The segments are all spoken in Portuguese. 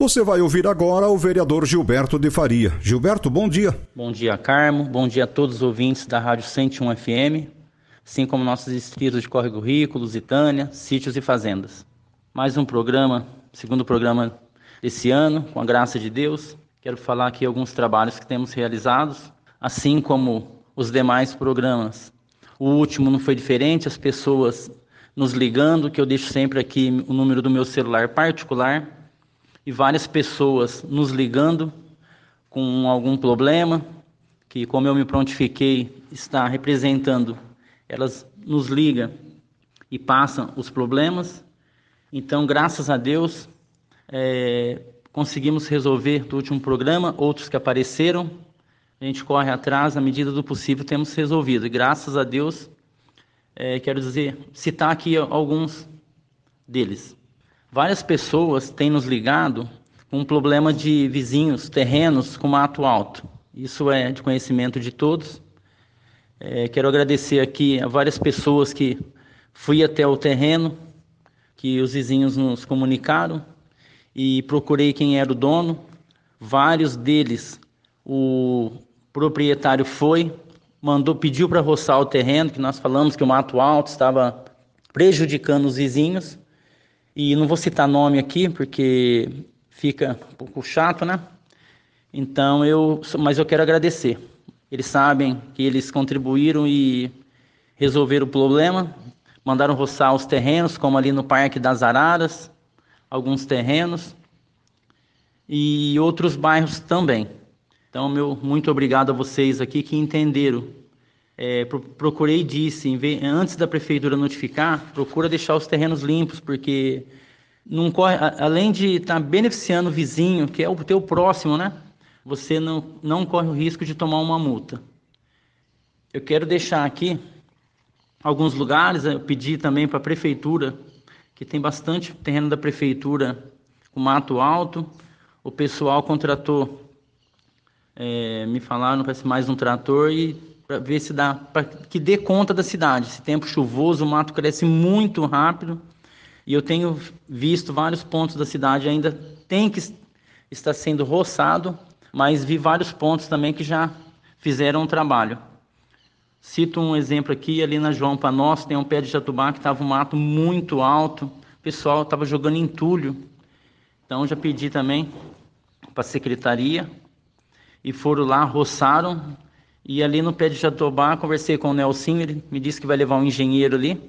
Você vai ouvir agora o vereador Gilberto de Faria. Gilberto, bom dia. Bom dia, Carmo. Bom dia a todos os ouvintes da Rádio 101 FM, assim como nossos distritos de Córrego Rico, Lusitânia, sítios e fazendas. Mais um programa, segundo programa desse ano, com a graça de Deus. Quero falar aqui alguns trabalhos que temos realizados, assim como os demais programas. O último não foi diferente, as pessoas nos ligando, que eu deixo sempre aqui o número do meu celular particular, e várias pessoas nos ligando com algum problema, que como eu me prontifiquei está representando, elas nos ligam e passam os problemas. Então, graças a Deus, é, conseguimos resolver do último programa, outros que apareceram, a gente corre atrás, na medida do possível, temos resolvido. E graças a Deus, é, quero dizer, citar aqui alguns deles. Várias pessoas têm nos ligado com um problema de vizinhos, terrenos com mato alto. Isso é de conhecimento de todos. É, quero agradecer aqui a várias pessoas que fui até o terreno, que os vizinhos nos comunicaram e procurei quem era o dono. Vários deles, o proprietário foi, mandou, pediu para roçar o terreno, que nós falamos que o mato alto estava prejudicando os vizinhos. E não vou citar nome aqui, porque fica um pouco chato, né? Então eu, mas eu quero agradecer. Eles sabem que eles contribuíram e resolveram o problema, mandaram roçar os terrenos, como ali no Parque das Araras, alguns terrenos e outros bairros também. Então, meu muito obrigado a vocês aqui que entenderam é, procurei disse, antes da prefeitura notificar, procura deixar os terrenos limpos, porque não corre, além de estar tá beneficiando o vizinho, que é o teu próximo, né? Você não, não corre o risco de tomar uma multa. Eu quero deixar aqui alguns lugares, eu pedi também para a prefeitura, que tem bastante terreno da prefeitura com mato alto, o pessoal contratou, é, me falaram, parece mais um trator e para ver se dá, para que dê conta da cidade. Esse tempo chuvoso, o mato cresce muito rápido e eu tenho visto vários pontos da cidade ainda tem que estar sendo roçado, mas vi vários pontos também que já fizeram um trabalho. Cito um exemplo aqui, ali na João Panós, tem um pé de jatubá que estava um mato muito alto, o pessoal estava jogando entulho. Então já pedi também para a secretaria e foram lá, roçaram, e ali no pé de Jatobá, conversei com o Nelson, ele me disse que vai levar um engenheiro ali,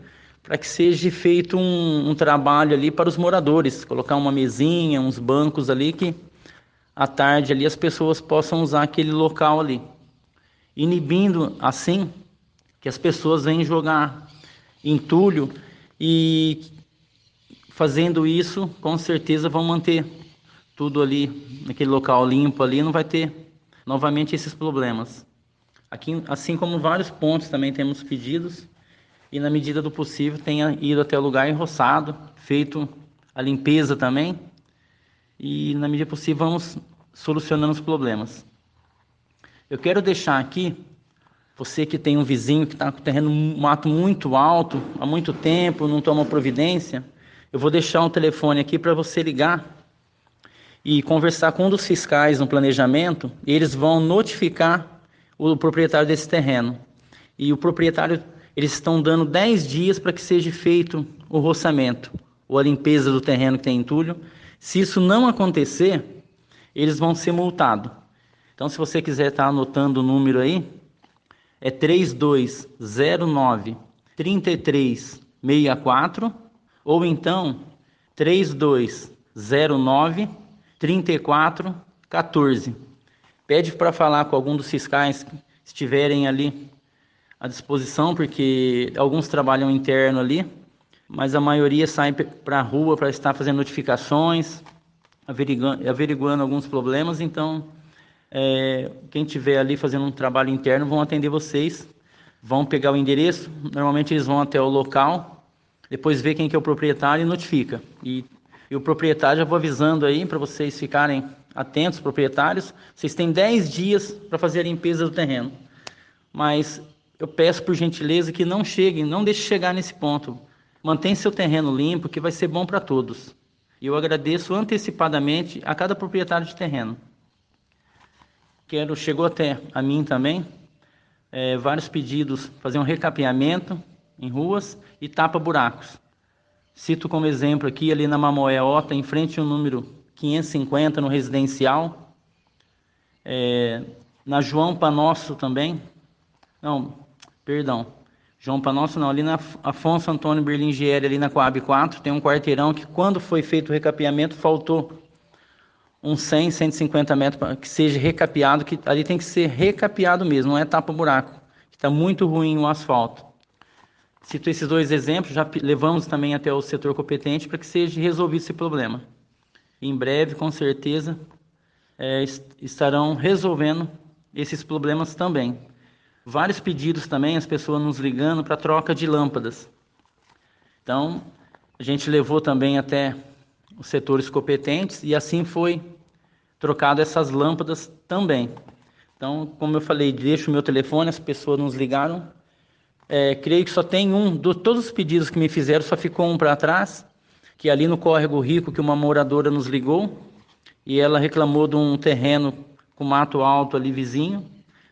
para que seja feito um, um, trabalho ali para os moradores, colocar uma mesinha, uns bancos ali, que à tarde ali as pessoas possam usar aquele local ali. Inibindo assim que as pessoas venham jogar entulho e fazendo isso, com certeza vão manter tudo ali, naquele local limpo ali, não vai ter novamente esses problemas. Aqui, assim como vários pontos também temos pedidos e na medida do possível tenha ido até o lugar enroçado, feito a limpeza também e na medida possível vamos solucionando os problemas. Eu quero deixar aqui você que tem um vizinho que está com o terreno um mato muito alto há muito tempo, não toma providência, eu vou deixar um telefone aqui para você ligar e conversar com um dos fiscais no planejamento. Eles vão notificar o proprietário desse terreno. E o proprietário, eles estão dando 10 dias para que seja feito o roçamento ou a limpeza do terreno que tem entulho. Se isso não acontecer, eles vão ser multados. Então, se você quiser estar tá anotando o número aí, é 3209 3364 ou então 3209 3414. Pede para falar com algum dos fiscais que estiverem ali à disposição, porque alguns trabalham interno ali, mas a maioria sai para a rua para estar fazendo notificações averiguando, averiguando alguns problemas, então é, quem tiver ali fazendo um trabalho interno vão atender vocês, vão pegar o endereço, normalmente eles vão até o local, depois ver quem que é o proprietário e notifica. E, e o proprietário já vou avisando aí para vocês ficarem atentos, proprietários, vocês têm 10 dias para fazer a limpeza do terreno. Mas eu peço por gentileza que não cheguem, não deixe chegar nesse ponto. Mantenha seu terreno limpo, que vai ser bom para todos. E eu agradeço antecipadamente a cada proprietário de terreno. Quero, chegou até a mim também, é, vários pedidos, fazer um recapeamento em ruas e tapa-buracos. Cito como exemplo aqui, ali na Mamoeota, em frente ao número 550, no residencial. É, na João Panosso também. Não, perdão. João Panosso não, ali na Afonso Antônio Berlingieri, ali na Coab 4, tem um quarteirão que quando foi feito o recapeamento, faltou uns 100, 150 metros que seja recapeado, que ali tem que ser recapeado mesmo, não é tapa-buraco, que está muito ruim o asfalto. Cito esses dois exemplos, já levamos também até o setor competente para que seja resolvido esse problema. Em breve, com certeza, é, estarão resolvendo esses problemas também. Vários pedidos também, as pessoas nos ligando para troca de lâmpadas. Então, a gente levou também até os setores competentes e assim foi trocado essas lâmpadas também. Então, como eu falei, deixo o meu telefone, as pessoas nos ligaram. É, creio que só tem um, de todos os pedidos que me fizeram, só ficou um para trás, que ali no Córrego Rico, que uma moradora nos ligou, e ela reclamou de um terreno com mato alto ali vizinho,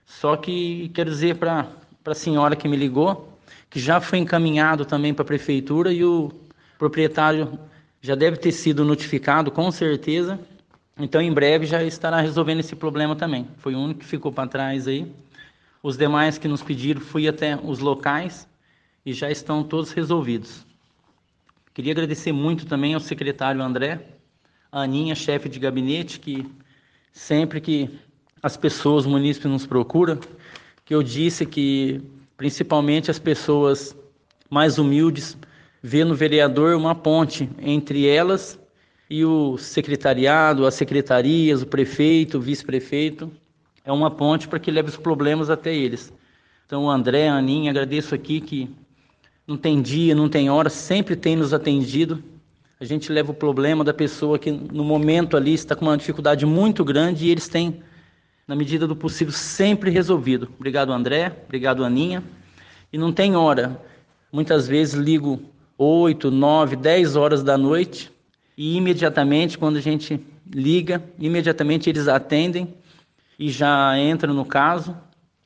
só que quero dizer para a senhora que me ligou que já foi encaminhado também para a prefeitura e o proprietário já deve ter sido notificado com certeza. Então, em breve já estará resolvendo esse problema também. Foi o único que ficou para trás aí. Os demais que nos pediram, fui até os locais e já estão todos resolvidos. Queria agradecer muito também ao secretário André, a Aninha, chefe de gabinete, que sempre que as pessoas, o município nos procura, que eu disse que principalmente as pessoas mais humildes vê no vereador uma ponte entre elas e o secretariado, as secretarias, o prefeito, o vice-prefeito. É uma ponte para que leve os problemas até eles. Então, André, Aninha, agradeço aqui que não tem dia, não tem hora, sempre tem nos atendido. A gente leva o problema da pessoa que no momento ali está com uma dificuldade muito grande e eles têm na medida do possível, sempre resolvido. Obrigado, André. Obrigado, Aninha. E não tem hora. Muitas vezes ligo 8, 9, 10 horas da noite e imediatamente, quando a gente liga, imediatamente eles atendem e já entram no caso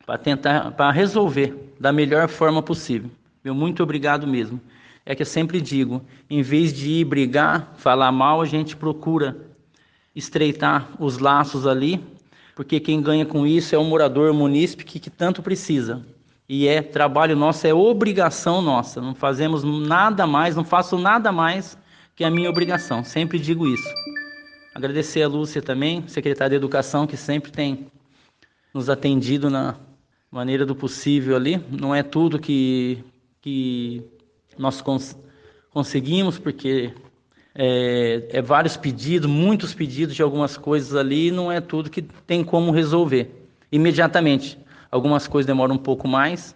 para tentar para resolver da melhor forma possível. Meu muito obrigado mesmo. É que eu sempre digo, em vez de ir brigar, falar mal, a gente procura estreitar os laços ali porque quem ganha com isso é o morador o munícipe que, que tanto precisa. E é trabalho nosso, é obrigação nossa. Não fazemos nada mais, não faço nada mais que a minha obrigação. Sempre digo isso. Agradecer a Lúcia também, secretária de Educação, que sempre tem nos atendido na maneira do possível ali. Não é tudo que, que nós cons conseguimos, porque é, é, vários pedidos, muitos pedidos de algumas coisas ali, não é tudo que tem como resolver imediatamente. Algumas coisas demoram um pouco mais,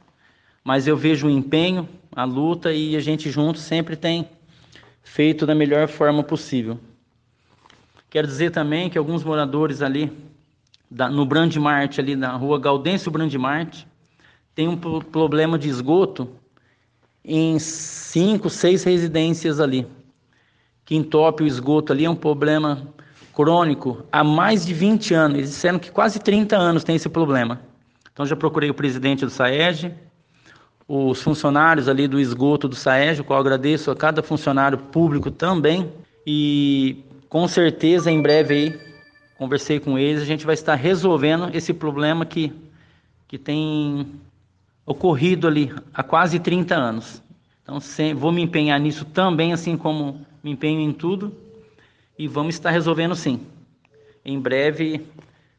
mas eu vejo o empenho, a luta e a gente junto sempre tem feito da melhor forma possível. Quero dizer também que alguns moradores ali da, no Brandmart, ali na rua Gaudêncio Brandmart, tem um problema de esgoto em cinco, seis residências ali que entope o esgoto ali é um problema crônico há mais de 20 anos. Eles disseram que quase 30 anos tem esse problema. Então já procurei o presidente do SAEG, os funcionários ali do esgoto do SAEG, o qual agradeço a cada funcionário público também. E com certeza em breve aí, conversei com eles, a gente vai estar resolvendo esse problema que, que tem ocorrido ali há quase 30 anos. Então sem, vou me empenhar nisso também, assim como me empenho em tudo e vamos estar resolvendo sim. Em breve,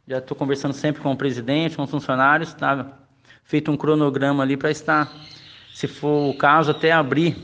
já estou conversando sempre com o presidente, com os funcionários, está feito um cronograma ali para estar, se for o caso, até abrir,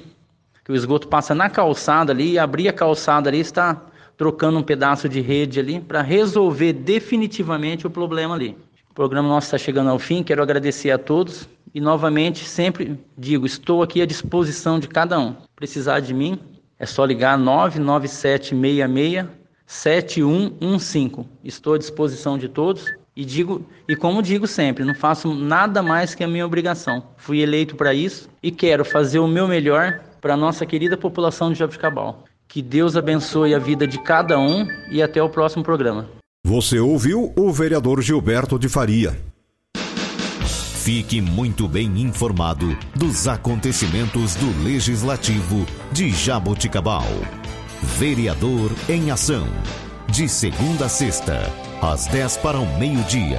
que o esgoto passa na calçada ali, e abrir a calçada ali está trocando um pedaço de rede ali para resolver definitivamente o problema ali. O programa nosso está chegando ao fim, quero agradecer a todos e novamente sempre digo, estou aqui à disposição de cada um. Precisar de mim, é só ligar 99766 7115. Estou à disposição de todos e digo e como digo sempre, não faço nada mais que a minha obrigação. Fui eleito para isso e quero fazer o meu melhor para a nossa querida população de Jabuticabal. Que Deus abençoe a vida de cada um e até o próximo programa. Você ouviu o vereador Gilberto de Faria. Fique muito bem informado dos acontecimentos do Legislativo de Jaboticabal. Vereador em Ação. De segunda a sexta, às 10 para o meio-dia.